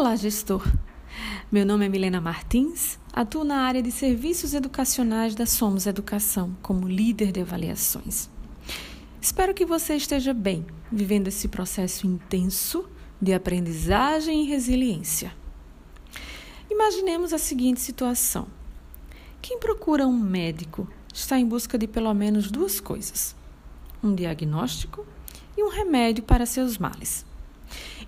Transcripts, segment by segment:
Olá, gestor! Meu nome é Milena Martins, atuo na área de serviços educacionais da Somos Educação como líder de avaliações. Espero que você esteja bem, vivendo esse processo intenso de aprendizagem e resiliência. Imaginemos a seguinte situação: quem procura um médico está em busca de pelo menos duas coisas: um diagnóstico e um remédio para seus males.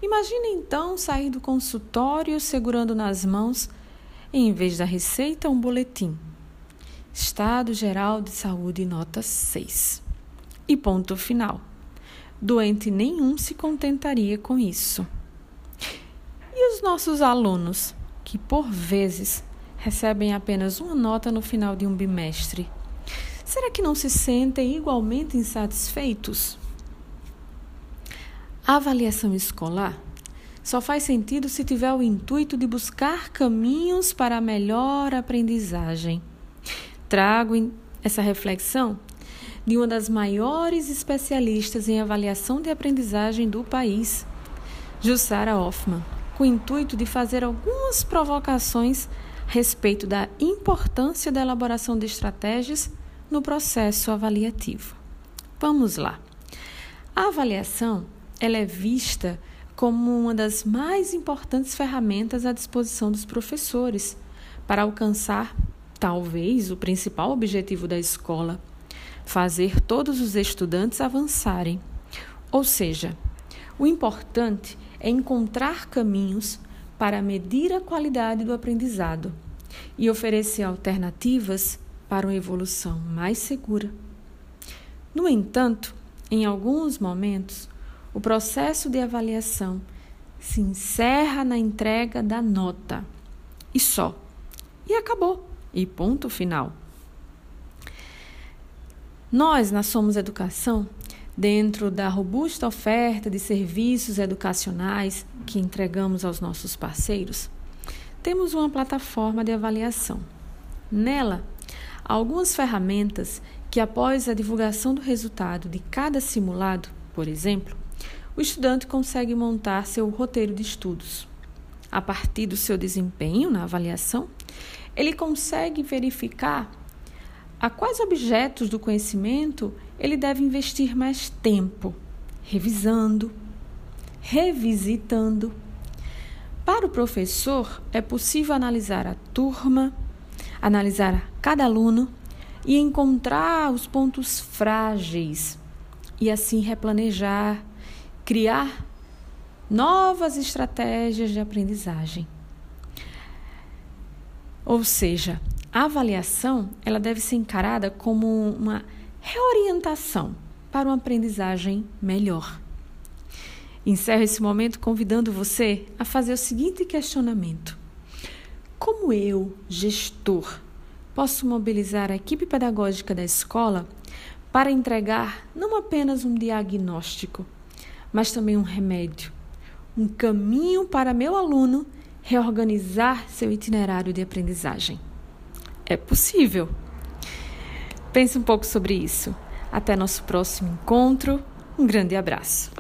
Imagine então sair do consultório segurando nas mãos, em vez da receita, um boletim. Estado Geral de Saúde, nota 6. E ponto final. Doente nenhum se contentaria com isso. E os nossos alunos, que por vezes recebem apenas uma nota no final de um bimestre, será que não se sentem igualmente insatisfeitos? A avaliação escolar só faz sentido se tiver o intuito de buscar caminhos para a melhor aprendizagem. Trago essa reflexão de uma das maiores especialistas em avaliação de aprendizagem do país, Jussara Hoffman, com o intuito de fazer algumas provocações a respeito da importância da elaboração de estratégias no processo avaliativo. Vamos lá. A avaliação ela é vista como uma das mais importantes ferramentas à disposição dos professores para alcançar, talvez, o principal objetivo da escola: fazer todos os estudantes avançarem. Ou seja, o importante é encontrar caminhos para medir a qualidade do aprendizado e oferecer alternativas para uma evolução mais segura. No entanto, em alguns momentos, o processo de avaliação se encerra na entrega da nota. E só. E acabou. E ponto final. Nós, na Somos Educação, dentro da robusta oferta de serviços educacionais que entregamos aos nossos parceiros, temos uma plataforma de avaliação. Nela, algumas ferramentas que, após a divulgação do resultado de cada simulado, por exemplo, o estudante consegue montar seu roteiro de estudos. A partir do seu desempenho na avaliação, ele consegue verificar a quais objetos do conhecimento ele deve investir mais tempo, revisando, revisitando. Para o professor, é possível analisar a turma, analisar cada aluno e encontrar os pontos frágeis e assim replanejar criar novas estratégias de aprendizagem. Ou seja, a avaliação ela deve ser encarada como uma reorientação para uma aprendizagem melhor. Encerro esse momento convidando você a fazer o seguinte questionamento: Como eu, gestor, posso mobilizar a equipe pedagógica da escola para entregar não apenas um diagnóstico, mas também um remédio, um caminho para meu aluno reorganizar seu itinerário de aprendizagem. É possível. Pense um pouco sobre isso. Até nosso próximo encontro. Um grande abraço.